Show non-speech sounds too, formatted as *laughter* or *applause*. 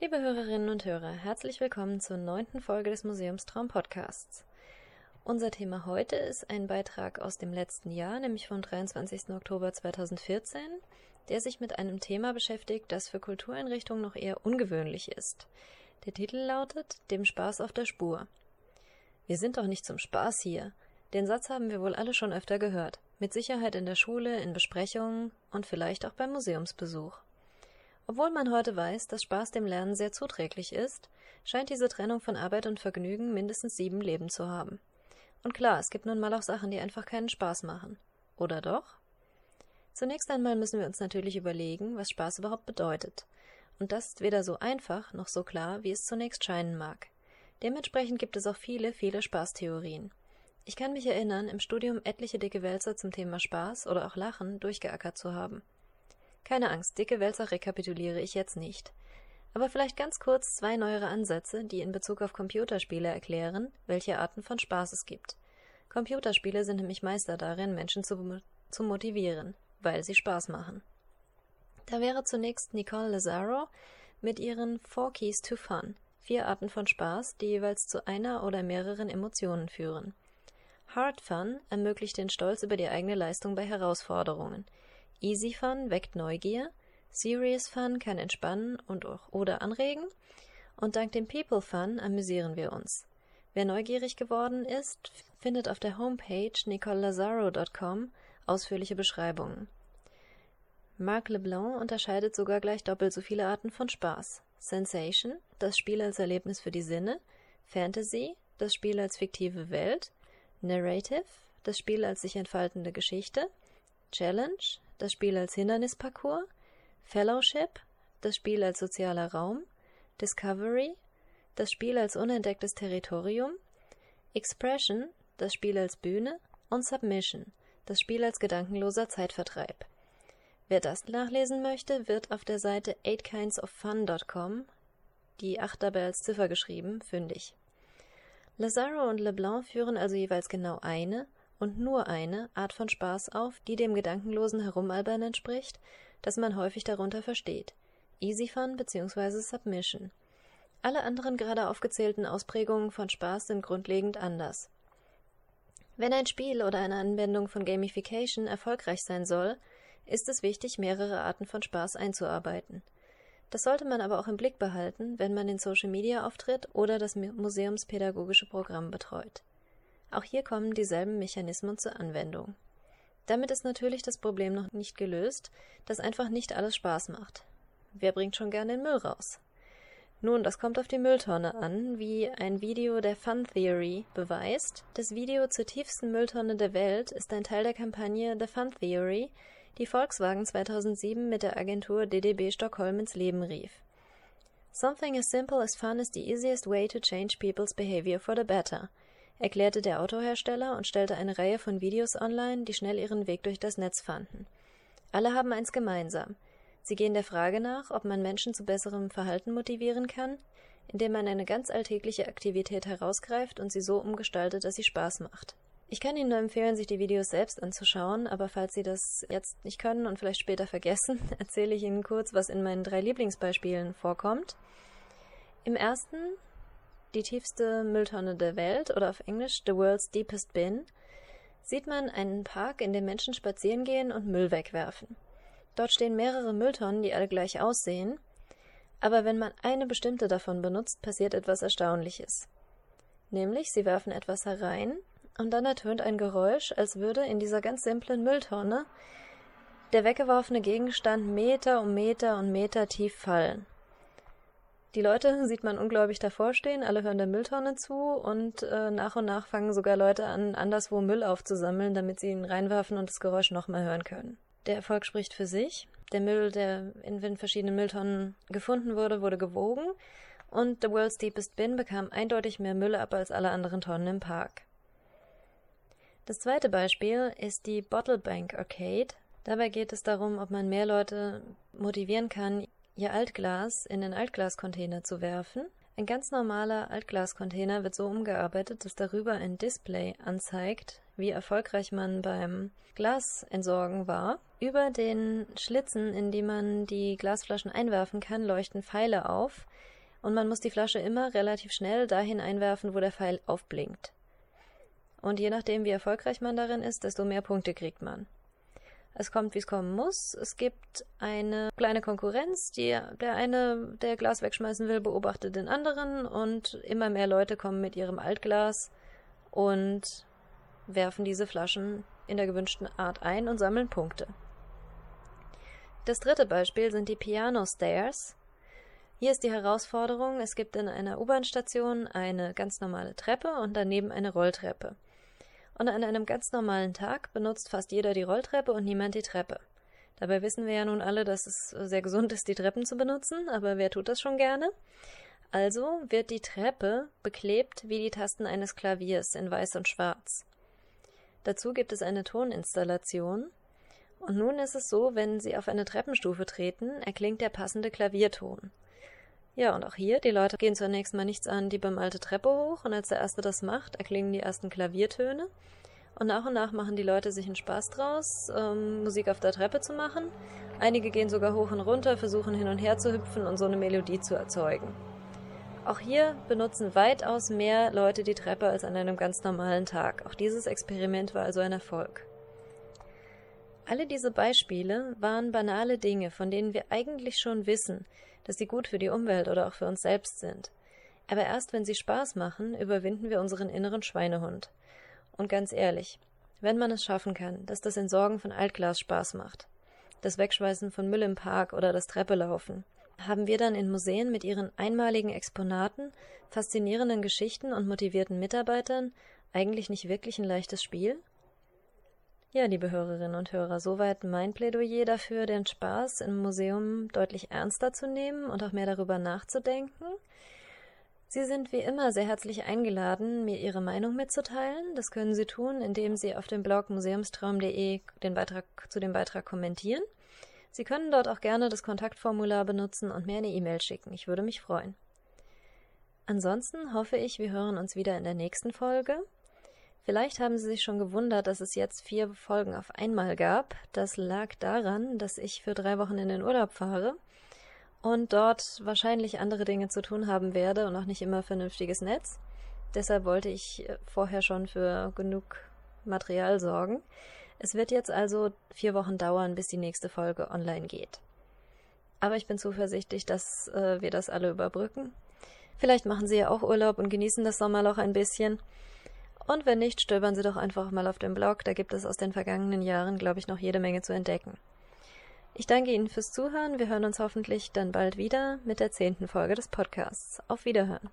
Liebe Hörerinnen und Hörer, herzlich willkommen zur neunten Folge des Museumstraum Podcasts. Unser Thema heute ist ein Beitrag aus dem letzten Jahr, nämlich vom 23. Oktober 2014, der sich mit einem Thema beschäftigt, das für Kultureinrichtungen noch eher ungewöhnlich ist. Der Titel lautet Dem Spaß auf der Spur. Wir sind doch nicht zum Spaß hier. Den Satz haben wir wohl alle schon öfter gehört. Mit Sicherheit in der Schule, in Besprechungen und vielleicht auch beim Museumsbesuch. Obwohl man heute weiß, dass Spaß dem Lernen sehr zuträglich ist, scheint diese Trennung von Arbeit und Vergnügen mindestens sieben Leben zu haben. Und klar, es gibt nun mal auch Sachen, die einfach keinen Spaß machen. Oder doch? Zunächst einmal müssen wir uns natürlich überlegen, was Spaß überhaupt bedeutet. Und das ist weder so einfach noch so klar, wie es zunächst scheinen mag. Dementsprechend gibt es auch viele, viele Spaßtheorien. Ich kann mich erinnern, im Studium etliche dicke Wälzer zum Thema Spaß oder auch Lachen durchgeackert zu haben. Keine Angst, dicke Wälzer rekapituliere ich jetzt nicht. Aber vielleicht ganz kurz zwei neuere Ansätze, die in Bezug auf Computerspiele erklären, welche Arten von Spaß es gibt. Computerspiele sind nämlich Meister darin, Menschen zu, zu motivieren, weil sie Spaß machen. Da wäre zunächst Nicole Lazaro mit ihren Four Keys to Fun, vier Arten von Spaß, die jeweils zu einer oder mehreren Emotionen führen. Hard Fun ermöglicht den Stolz über die eigene Leistung bei Herausforderungen. Easy Fun weckt Neugier, Serious Fun kann entspannen und auch oder anregen und dank dem People Fun amüsieren wir uns. Wer neugierig geworden ist, findet auf der Homepage nicolelazaro.com ausführliche Beschreibungen. Marc Leblanc unterscheidet sogar gleich doppelt so viele Arten von Spaß. Sensation, das Spiel als Erlebnis für die Sinne, Fantasy, das Spiel als fiktive Welt, Narrative, das Spiel als sich entfaltende Geschichte, Challenge, das Spiel als Hindernisparcours, Fellowship, das Spiel als sozialer Raum, Discovery, das Spiel als unentdecktes Territorium, Expression, das Spiel als Bühne und Submission, das Spiel als gedankenloser Zeitvertreib. Wer das nachlesen möchte, wird auf der Seite 8kindsoffun.com, die 8 dabei als Ziffer geschrieben, fündig. Lazaro und Leblanc führen also jeweils genau eine und nur eine Art von Spaß auf, die dem gedankenlosen Herumalbern entspricht, das man häufig darunter versteht. Easy Fun bzw. Submission. Alle anderen gerade aufgezählten Ausprägungen von Spaß sind grundlegend anders. Wenn ein Spiel oder eine Anwendung von Gamification erfolgreich sein soll, ist es wichtig, mehrere Arten von Spaß einzuarbeiten. Das sollte man aber auch im Blick behalten, wenn man in Social Media auftritt oder das museumspädagogische Programm betreut. Auch hier kommen dieselben Mechanismen zur Anwendung. Damit ist natürlich das Problem noch nicht gelöst, dass einfach nicht alles Spaß macht. Wer bringt schon gern den Müll raus? Nun, das kommt auf die Mülltonne an, wie ein Video der Fun Theory beweist. Das Video zur tiefsten Mülltonne der Welt ist ein Teil der Kampagne The Fun Theory, die Volkswagen 2007 mit der Agentur DDB Stockholm ins Leben rief. Something as simple as fun is the easiest way to change people's behavior for the better, erklärte der Autohersteller und stellte eine Reihe von Videos online, die schnell ihren Weg durch das Netz fanden. Alle haben eins gemeinsam. Sie gehen der Frage nach, ob man Menschen zu besserem Verhalten motivieren kann, indem man eine ganz alltägliche Aktivität herausgreift und sie so umgestaltet, dass sie Spaß macht. Ich kann Ihnen nur empfehlen, sich die Videos selbst anzuschauen, aber falls Sie das jetzt nicht können und vielleicht später vergessen, *laughs* erzähle ich Ihnen kurz, was in meinen drei Lieblingsbeispielen vorkommt. Im ersten, die tiefste Mülltonne der Welt oder auf Englisch The World's Deepest Bin, sieht man einen Park, in dem Menschen spazieren gehen und Müll wegwerfen. Dort stehen mehrere Mülltonnen, die alle gleich aussehen, aber wenn man eine bestimmte davon benutzt, passiert etwas Erstaunliches. Nämlich, sie werfen etwas herein, und dann ertönt ein Geräusch, als würde in dieser ganz simplen Mülltonne der weggeworfene Gegenstand Meter um Meter und Meter tief fallen. Die Leute sieht man ungläubig davor stehen, alle hören der Mülltonne zu und äh, nach und nach fangen sogar Leute an, anderswo Müll aufzusammeln, damit sie ihn reinwerfen und das Geräusch nochmal hören können. Der Erfolg spricht für sich. Der Müll, der in den verschiedenen Mülltonnen gefunden wurde, wurde gewogen und The World's Deepest Bin bekam eindeutig mehr Müll ab als alle anderen Tonnen im Park. Das zweite Beispiel ist die Bottle Bank Arcade. Dabei geht es darum, ob man mehr Leute motivieren kann, ihr Altglas in den Altglascontainer zu werfen. Ein ganz normaler Altglascontainer wird so umgearbeitet, dass darüber ein Display anzeigt, wie erfolgreich man beim Glasentsorgen war. Über den Schlitzen, in die man die Glasflaschen einwerfen kann, leuchten Pfeile auf und man muss die Flasche immer relativ schnell dahin einwerfen, wo der Pfeil aufblinkt. Und je nachdem, wie erfolgreich man darin ist, desto mehr Punkte kriegt man. Es kommt, wie es kommen muss. Es gibt eine kleine Konkurrenz. Die, der eine, der Glas wegschmeißen will, beobachtet den anderen und immer mehr Leute kommen mit ihrem Altglas und werfen diese Flaschen in der gewünschten Art ein und sammeln Punkte. Das dritte Beispiel sind die Piano Stairs. Hier ist die Herausforderung, es gibt in einer U-Bahn-Station eine ganz normale Treppe und daneben eine Rolltreppe. Und an einem ganz normalen Tag benutzt fast jeder die Rolltreppe und niemand die Treppe. Dabei wissen wir ja nun alle, dass es sehr gesund ist, die Treppen zu benutzen, aber wer tut das schon gerne? Also wird die Treppe beklebt wie die Tasten eines Klaviers in weiß und schwarz. Dazu gibt es eine Toninstallation. Und nun ist es so, wenn Sie auf eine Treppenstufe treten, erklingt der passende Klavierton. Ja, und auch hier, die Leute gehen zunächst mal nichts an die bemalte Treppe hoch und als der Erste das macht, erklingen die ersten Klaviertöne. Und nach und nach machen die Leute sich einen Spaß draus, ähm, Musik auf der Treppe zu machen. Einige gehen sogar hoch und runter, versuchen hin und her zu hüpfen und so eine Melodie zu erzeugen. Auch hier benutzen weitaus mehr Leute die Treppe als an einem ganz normalen Tag. Auch dieses Experiment war also ein Erfolg. Alle diese Beispiele waren banale Dinge, von denen wir eigentlich schon wissen, dass sie gut für die Umwelt oder auch für uns selbst sind. Aber erst wenn sie Spaß machen, überwinden wir unseren inneren Schweinehund. Und ganz ehrlich, wenn man es schaffen kann, dass das Entsorgen von Altglas Spaß macht, das Wegschmeißen von Müll im Park oder das Treppelaufen, haben wir dann in Museen mit ihren einmaligen Exponaten, faszinierenden Geschichten und motivierten Mitarbeitern eigentlich nicht wirklich ein leichtes Spiel? Ja, liebe Hörerinnen und Hörer, soweit mein Plädoyer dafür, den Spaß im Museum deutlich ernster zu nehmen und auch mehr darüber nachzudenken. Sie sind wie immer sehr herzlich eingeladen, mir Ihre Meinung mitzuteilen. Das können Sie tun, indem Sie auf dem Blog museumstraum.de den Beitrag zu dem Beitrag kommentieren. Sie können dort auch gerne das Kontaktformular benutzen und mir eine E-Mail schicken. Ich würde mich freuen. Ansonsten hoffe ich, wir hören uns wieder in der nächsten Folge. Vielleicht haben Sie sich schon gewundert, dass es jetzt vier Folgen auf einmal gab. Das lag daran, dass ich für drei Wochen in den Urlaub fahre und dort wahrscheinlich andere Dinge zu tun haben werde und auch nicht immer vernünftiges Netz. Deshalb wollte ich äh, vorher schon für genug Material sorgen. Es wird jetzt also vier Wochen dauern, bis die nächste Folge online geht. Aber ich bin zuversichtlich, dass äh, wir das alle überbrücken. Vielleicht machen Sie ja auch Urlaub und genießen das Sommerloch ein bisschen. Und wenn nicht, stöbern Sie doch einfach mal auf dem Blog, da gibt es aus den vergangenen Jahren, glaube ich, noch jede Menge zu entdecken. Ich danke Ihnen fürs Zuhören. Wir hören uns hoffentlich dann bald wieder mit der zehnten Folge des Podcasts. Auf Wiederhören.